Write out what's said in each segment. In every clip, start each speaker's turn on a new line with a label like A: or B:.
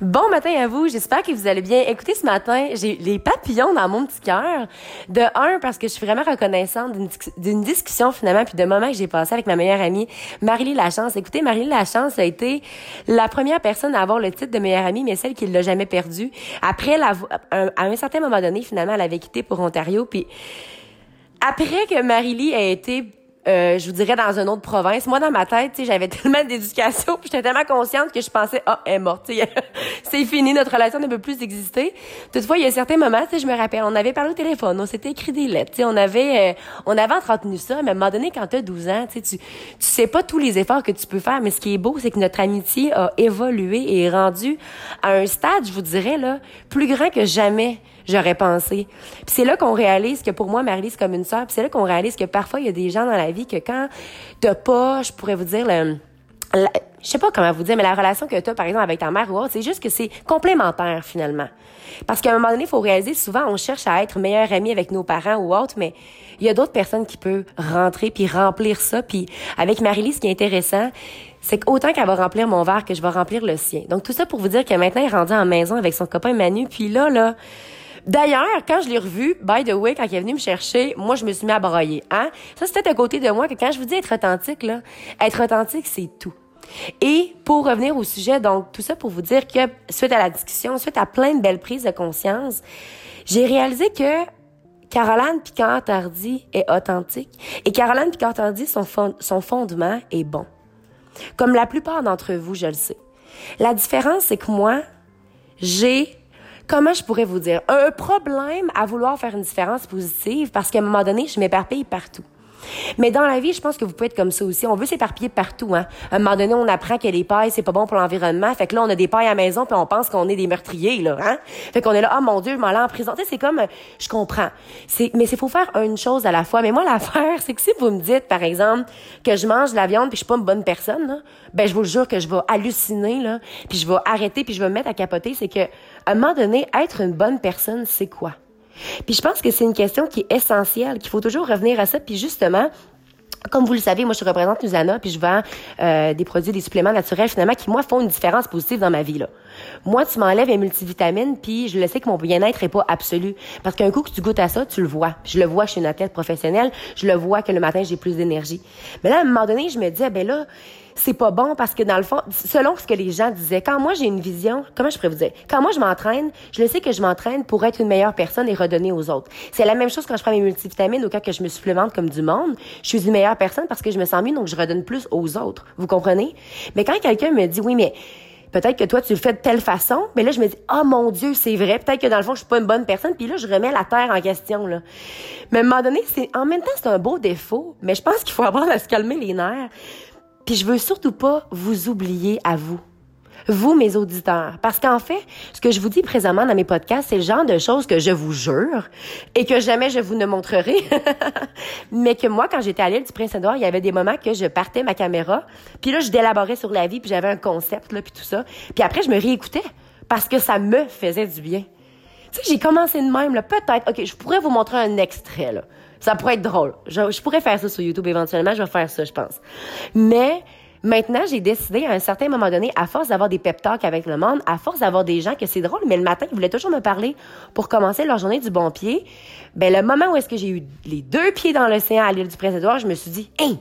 A: Bon matin à vous, j'espère que vous allez bien. Écoutez, ce matin, j'ai les papillons dans mon petit cœur. De un, parce que je suis vraiment reconnaissante d'une discussion finalement, puis de moment que j'ai passé avec ma meilleure amie, Marie Lachance. Écoutez, Marie Lachance a été la première personne à avoir le titre de meilleure amie, mais celle qui l'a jamais perdu. Après, la, à un certain moment donné, finalement, elle avait quitté pour Ontario, puis après que Marie-Lie a été euh, je vous dirais dans une autre province. Moi, dans ma tête, j'avais tellement d'éducation, puis j'étais tellement consciente que je pensais, ah, elle est morte, c'est fini, notre relation ne peut plus exister. Toutefois, il y a certains moments, je me rappelle, on avait parlé au téléphone, on s'était écrit des lettres, on avait, euh, on avait entretenu ça, mais à un moment donné, quand tu as 12 ans, tu, tu sais pas tous les efforts que tu peux faire, mais ce qui est beau, c'est que notre amitié a évolué et est rendue à un stade, je vous dirais, là, plus grand que jamais j'aurais pensé. Puis c'est là qu'on réalise que pour moi, Marie, c'est comme une sœur. Puis c'est là qu'on réalise que parfois, il y a des gens dans la vie que quand t'as pas, je pourrais vous dire, le, je sais pas comment vous dire, mais la relation que tu as, par exemple, avec ta mère ou autre, c'est juste que c'est complémentaire, finalement. Parce qu'à un moment donné, il faut réaliser, souvent, on cherche à être meilleur ami avec nos parents ou autres, mais il y a d'autres personnes qui peuvent rentrer puis remplir ça. Puis avec Marie-Lise, ce qui est intéressant, c'est qu'autant qu'elle va remplir mon verre, que je vais remplir le sien. Donc, tout ça pour vous dire que maintenant, elle est rendue en maison avec son copain Manu. Puis là, là, D'ailleurs, quand je l'ai revu, by the way, quand il est venu me chercher, moi, je me suis mis à broyer. Hein? Ça, c'était à côté de moi que quand je vous dis être authentique, là, être authentique, c'est tout. Et pour revenir au sujet, donc tout ça pour vous dire que suite à la discussion, suite à plein de belles prises de conscience, j'ai réalisé que Caroline Picard-Tardy est authentique et Caroline Picard-Tardy, son, son fondement est bon. Comme la plupart d'entre vous, je le sais. La différence, c'est que moi, j'ai comment je pourrais vous dire, un problème à vouloir faire une différence positive parce qu'à un moment donné, je m'éparpille partout. Mais dans la vie, je pense que vous pouvez être comme ça aussi. On veut s'éparpiller partout. Hein. À un moment donné, on apprend que les pailles, c'est pas bon pour l'environnement. Fait que là, on a des pailles à la maison, puis on pense qu'on est des meurtriers, là. Hein? Fait qu'on est là, oh mon Dieu, je m'en en prison. C'est comme, je comprends. Mais c'est faut faire une chose à la fois. Mais moi, l'affaire, c'est que si vous me dites, par exemple, que je mange de la viande, puis je suis pas une bonne personne, là, ben je vous le jure que je vais halluciner, là, puis je vais arrêter, puis je vais me mettre à capoter. C'est que, à un moment donné, être une bonne personne, c'est quoi? Puis je pense que c'est une question qui est essentielle, qu'il faut toujours revenir à ça. Puis justement, comme vous le savez, moi, je représente Usana, puis je vends euh, des produits, des suppléments naturels, finalement, qui, moi, font une différence positive dans ma vie. Là. Moi, tu m'enlèves un multivitamine, puis je le sais que mon bien-être est pas absolu. Parce qu'un coup que tu goûtes à ça, tu le vois. Je le vois chez une athlète professionnelle, je le vois que le matin, j'ai plus d'énergie. Mais là, à un moment donné, je me dis, ah, ben là, c'est pas bon parce que dans le fond, selon ce que les gens disaient, quand moi j'ai une vision, comment je pourrais vous dire, quand moi je m'entraîne, je le sais que je m'entraîne pour être une meilleure personne et redonner aux autres. C'est la même chose quand je prends mes multivitamines ou quand que je me supplémente comme du monde. Je suis une meilleure personne parce que je me sens mieux, donc je redonne plus aux autres. Vous comprenez? Mais quand quelqu'un me dit, oui, mais peut-être que toi tu le fais de telle façon, mais là je me dis oh mon dieu, c'est vrai, peut-être que dans le fond je suis pas une bonne personne, puis là je remets la terre en question là. Mais à un moment donné, c'est en même temps c'est un beau défaut, mais je pense qu'il faut apprendre à se calmer les nerfs. Puis je veux surtout pas vous oublier à vous. Vous, mes auditeurs. Parce qu'en fait, ce que je vous dis présentement dans mes podcasts, c'est le genre de choses que je vous jure et que jamais je vous ne montrerai. Mais que moi, quand j'étais à l'île du Prince-Édouard, il y avait des moments que je partais ma caméra, puis là, je délaborais sur la vie, puis j'avais un concept, là, puis tout ça. Puis après, je me réécoutais parce que ça me faisait du bien. Tu sais, j'ai commencé de même, là. Peut-être, OK, je pourrais vous montrer un extrait, là. Ça pourrait être drôle. Je, pourrais faire ça sur YouTube éventuellement. Je vais faire ça, je pense. Mais maintenant, j'ai décidé à un certain moment donné, à force d'avoir des pep talks avec le monde, à force d'avoir des gens que c'est drôle, mais le matin, ils voulaient toujours me parler pour commencer leur journée du bon pied. Ben, le moment où est-ce que j'ai eu les deux pieds dans l'océan à l'île du Prince-Édouard, je me suis dit, hey,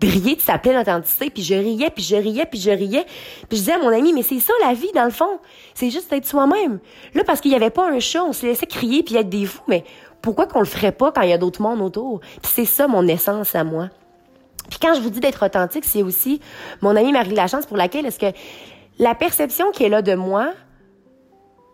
A: briller de sa pleine authenticité, puis je riais, puis je riais, puis je riais. Puis je disais à mon ami, mais c'est ça la vie, dans le fond. C'est juste être soi-même. Là, parce qu'il n'y avait pas un chat, on se laissait crier puis être des fous, mais pourquoi qu'on le ferait pas quand il y a d'autres mondes autour? Puis c'est ça mon essence à moi. Puis quand je vous dis d'être authentique, c'est aussi mon amie Marie Lachance pour laquelle est-ce que la perception qui est là de moi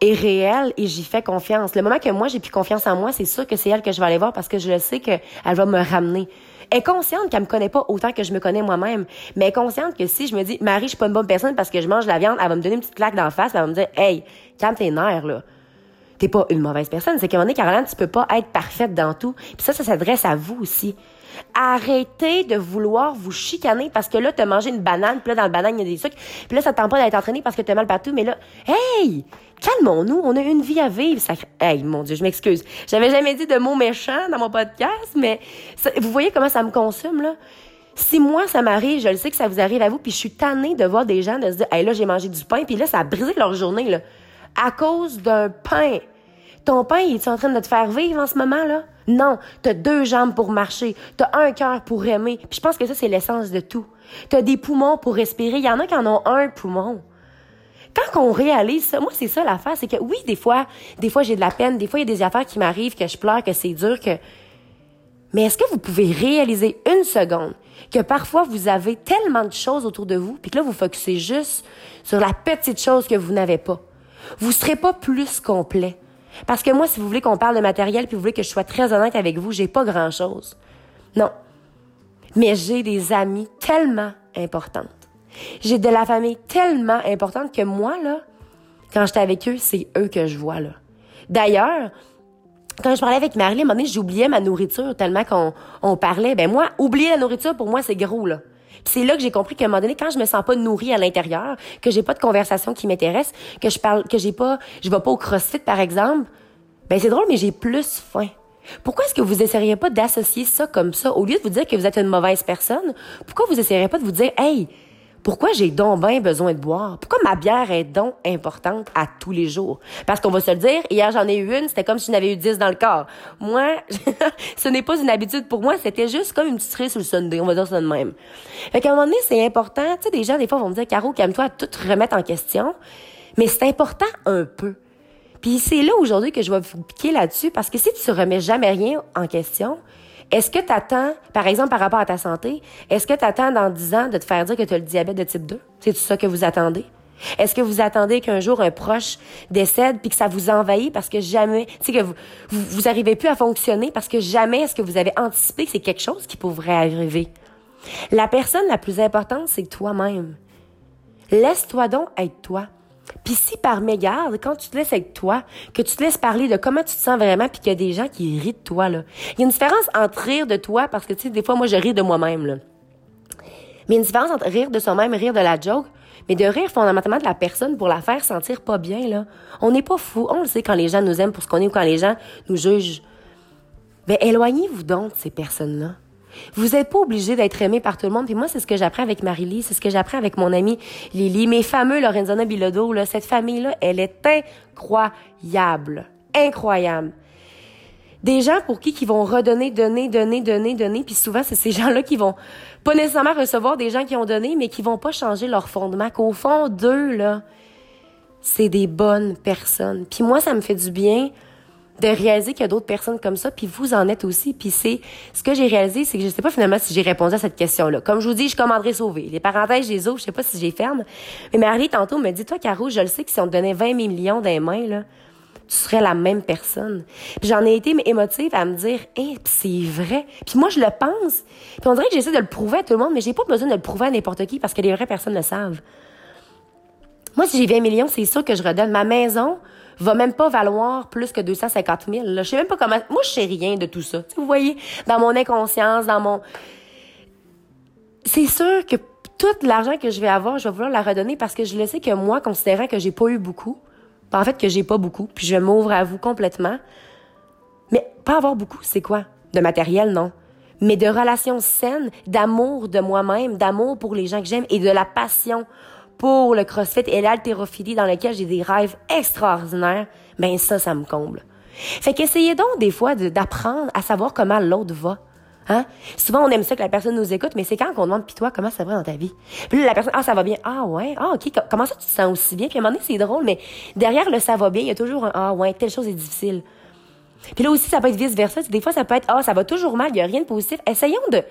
A: est réelle et j'y fais confiance. Le moment que moi j'ai plus confiance en moi, c'est sûr que c'est elle que je vais aller voir parce que je sais qu'elle va me ramener. Elle est consciente qu'elle me connaît pas autant que je me connais moi-même, mais elle est consciente que si je me dis Marie, je suis pas une bonne personne parce que je mange de la viande, elle va me donner une petite claque d'en face, elle va me dire "Hey, calme tes nerfs là." T'es pas une mauvaise personne. C'est qu'à un moment donné, Caroline, tu peux pas être parfaite dans tout. Puis ça, ça s'adresse à vous aussi. Arrêtez de vouloir vous chicaner parce que là, t'as mangé une banane, puis là, dans le banane, il y a des sucres, puis là, ça te tente pas d'être entraîné parce que t'as mal partout, mais là, hey! Calmons-nous, on a une vie à vivre. Hey, mon Dieu, je m'excuse. J'avais jamais dit de mots méchants dans mon podcast, mais vous voyez comment ça me consomme, là? Si moi, ça m'arrive, je le sais que ça vous arrive à vous, puis je suis tannée de voir des gens de se dire, hey, là, j'ai mangé du pain, puis là, ça a brisé leur journée, là. À cause d'un pain. Ton pain, est en train de te faire vivre en ce moment, là? Non. T'as deux jambes pour marcher. T'as un cœur pour aimer. Puis je pense que ça, c'est l'essence de tout. T'as des poumons pour respirer. Il y en a qui en ont un poumon. Quand on réalise ça, moi, c'est ça l'affaire, c'est que oui, des fois, des fois, j'ai de la peine, des fois, il y a des affaires qui m'arrivent, que je pleure, que c'est dur, que... Mais est-ce que vous pouvez réaliser une seconde que parfois vous avez tellement de choses autour de vous, puis que là, vous focussez juste sur la petite chose que vous n'avez pas? Vous serez pas plus complet. Parce que moi, si vous voulez qu'on parle de matériel, puis vous voulez que je sois très honnête avec vous, j'ai pas grand-chose. Non. Mais j'ai des amis tellement importantes. J'ai de la famille tellement importante que moi, là, quand j'étais avec eux, c'est eux que je vois, là. D'ailleurs, quand je parlais avec Marie, à un moment donné, j'oubliais ma nourriture tellement qu'on on parlait. Ben moi, oublier la nourriture, pour moi, c'est gros, là. c'est là que j'ai compris qu'à un moment donné, quand je me sens pas nourrie à l'intérieur, que j'ai pas de conversation qui m'intéresse, que je parle, que j'ai pas, je vais pas au CrossFit, par exemple, ben c'est drôle, mais j'ai plus faim. Pourquoi est-ce que vous essayeriez pas d'associer ça comme ça? Au lieu de vous dire que vous êtes une mauvaise personne, pourquoi vous essayeriez pas de vous dire, hey, pourquoi j'ai donc bien besoin de boire? Pourquoi ma bière est donc importante à tous les jours? Parce qu'on va se le dire, hier j'en ai eu une, c'était comme si j'en avais eu dix dans le corps. Moi, ce n'est pas une habitude pour moi, c'était juste comme une petite cerise sur le Sunday, on va dire ça de même. Fait qu'à un moment donné, c'est important, tu sais, des gens, des fois, vont me dire, Caro, calme-toi tout remettre en question. Mais c'est important un peu. Puis c'est là aujourd'hui que je vais vous piquer là-dessus, parce que si tu remets jamais rien en question, est-ce que tu attends, par exemple, par rapport à ta santé, est-ce que tu attends dans 10 ans de te faire dire que tu as le diabète de type 2? C'est tout ça que vous attendez? Est-ce que vous attendez qu'un jour un proche décède puis que ça vous envahit parce que jamais, tu sais que vous, vous, vous arrivez plus à fonctionner parce que jamais est-ce que vous avez anticipé que c'est quelque chose qui pourrait arriver? La personne la plus importante, c'est toi-même. Laisse-toi donc être toi. Puis si par mégarde, quand tu te laisses avec toi, que tu te laisses parler de comment tu te sens vraiment, puis qu'il y a des gens qui rient de toi, là. Il y a une différence entre rire de toi, parce que, tu sais, des fois, moi, je ris de moi-même, là. Mais il y a une différence entre rire de soi-même, rire de la joke, mais de rire fondamentalement de la personne pour la faire sentir pas bien, là. On n'est pas fou. On le sait quand les gens nous aiment pour ce qu'on est ou quand les gens nous jugent. Mais éloignez-vous donc de ces personnes-là. Vous n'êtes pas obligé d'être aimé par tout le monde. Puis moi, c'est ce que j'apprends avec Marie-Lie, c'est ce que j'apprends avec mon amie Lily, mes fameux Lorenzana Bilodeau. Là, cette famille-là, elle est incroyable. Incroyable. Des gens pour qui qui vont redonner, donner, donner, donner, donner. Puis souvent, c'est ces gens-là qui vont pas nécessairement recevoir des gens qui ont donné, mais qui vont pas changer leur fondement. Qu'au fond d'eux, là, c'est des bonnes personnes. Puis moi, ça me fait du bien de réaliser qu'il y a d'autres personnes comme ça, puis vous en êtes aussi. Puis c'est ce que j'ai réalisé, c'est que je sais pas finalement si j'ai répondu à cette question-là. Comme je vous dis, je commanderai sauver. Les parenthèses, les ouvre, je sais pas si j'ai ferme. Mais Marie tantôt me dit, toi, Caro, je le sais que si on te donnait 20 millions dans les mains, là, tu serais la même personne. Puis j'en ai été émotive à me dire, eh, c'est vrai. Puis moi, je le pense. Puis on dirait que j'essaie de le prouver à tout le monde, mais j'ai pas besoin de le prouver à n'importe qui parce que les vraies personnes le savent. Moi, si j'ai 20 millions, c'est sûr que je redonne ma maison, va même pas valoir plus que 250 000. Là. Je sais même pas comment... Moi, je sais rien de tout ça. vous voyez, dans mon inconscience, dans mon... C'est sûr que tout l'argent que je vais avoir, je vais vouloir la redonner parce que je le sais que moi, considérant que j'ai pas eu beaucoup, ben, en fait que j'ai pas beaucoup, puis je m'ouvre à vous complètement. Mais pas avoir beaucoup, c'est quoi? De matériel, non. Mais de relations saines, d'amour de moi-même, d'amour pour les gens que j'aime et de la passion pour le CrossFit et l'haltérophilie dans lequel j'ai des rêves extraordinaires, ben ça, ça me comble. Fait qu'essayez donc des fois d'apprendre à savoir comment l'autre va. Hein? Souvent, on aime ça que la personne nous écoute, mais c'est quand qu'on demande, puis toi, comment ça va dans ta vie? Puis là, la personne, ah, ça va bien. Ah, ouais. Ah, OK. Comment ça, tu te sens aussi bien? Puis à un moment donné, c'est drôle, mais derrière le ça va bien, il y a toujours un, ah, ouais, telle chose est difficile. Puis là aussi, ça peut être vice-versa. Des fois, ça peut être, ah, ça va toujours mal, il y a rien de positif. Essayons de,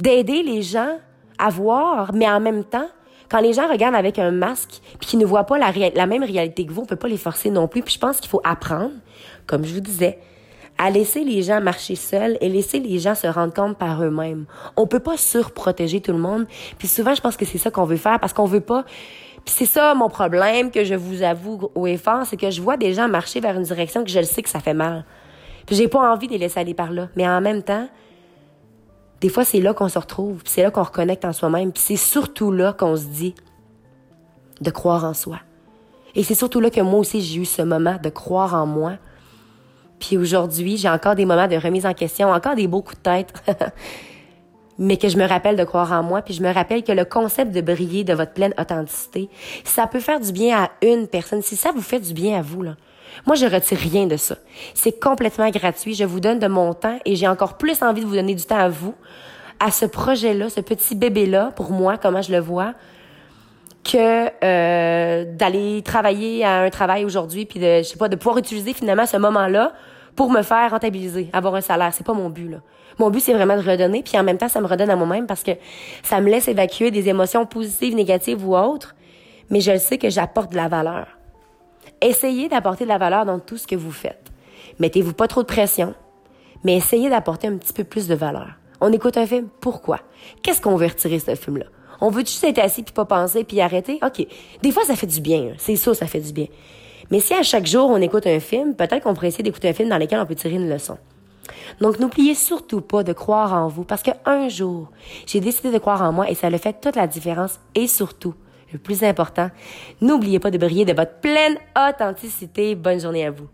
A: d'aider les gens à voir, mais en même temps, quand les gens regardent avec un masque puis qu'ils ne voient pas la, même réalité que vous, on peut pas les forcer non plus. Puis je pense qu'il faut apprendre, comme je vous disais, à laisser les gens marcher seuls et laisser les gens se rendre compte par eux-mêmes. On peut pas surprotéger tout le monde. Puis souvent, je pense que c'est ça qu'on veut faire parce qu'on veut pas. Puis c'est ça mon problème que je vous avoue au effort, c'est que je vois des gens marcher vers une direction que je le sais que ça fait mal. Puis j'ai pas envie de les laisser aller par là. Mais en même temps, des fois, c'est là qu'on se retrouve, c'est là qu'on reconnecte en soi-même, c'est surtout là qu'on se dit de croire en soi. Et c'est surtout là que moi aussi, j'ai eu ce moment de croire en moi. Puis aujourd'hui, j'ai encore des moments de remise en question, encore des beaux coups de tête. mais que je me rappelle de croire en moi, puis je me rappelle que le concept de briller de votre pleine authenticité, ça peut faire du bien à une personne. Si ça vous fait du bien à vous, là, moi, je retire rien de ça. C'est complètement gratuit. Je vous donne de mon temps et j'ai encore plus envie de vous donner du temps à vous, à ce projet-là, ce petit bébé-là, pour moi, comment je le vois, que euh, d'aller travailler à un travail aujourd'hui, puis de, je sais pas, de pouvoir utiliser finalement ce moment-là pour me faire rentabiliser, avoir un salaire. C'est pas mon but, là. Mon but, c'est vraiment de redonner, puis en même temps, ça me redonne à moi-même parce que ça me laisse évacuer des émotions positives, négatives ou autres, mais je sais que j'apporte de la valeur. Essayez d'apporter de la valeur dans tout ce que vous faites. Mettez-vous pas trop de pression, mais essayez d'apporter un petit peu plus de valeur. On écoute un film, pourquoi? Qu'est-ce qu'on veut retirer de ce film-là? On veut juste être assis puis pas penser puis arrêter? OK. Des fois, ça fait du bien. C'est ça, ça fait du bien. Mais si à chaque jour, on écoute un film, peut-être qu'on pourrait essayer d'écouter un film dans lequel on peut tirer une leçon. Donc, n'oubliez surtout pas de croire en vous parce qu'un jour, j'ai décidé de croire en moi et ça le fait toute la différence et surtout, le plus important, n'oubliez pas de briller de votre pleine authenticité. Bonne journée à vous.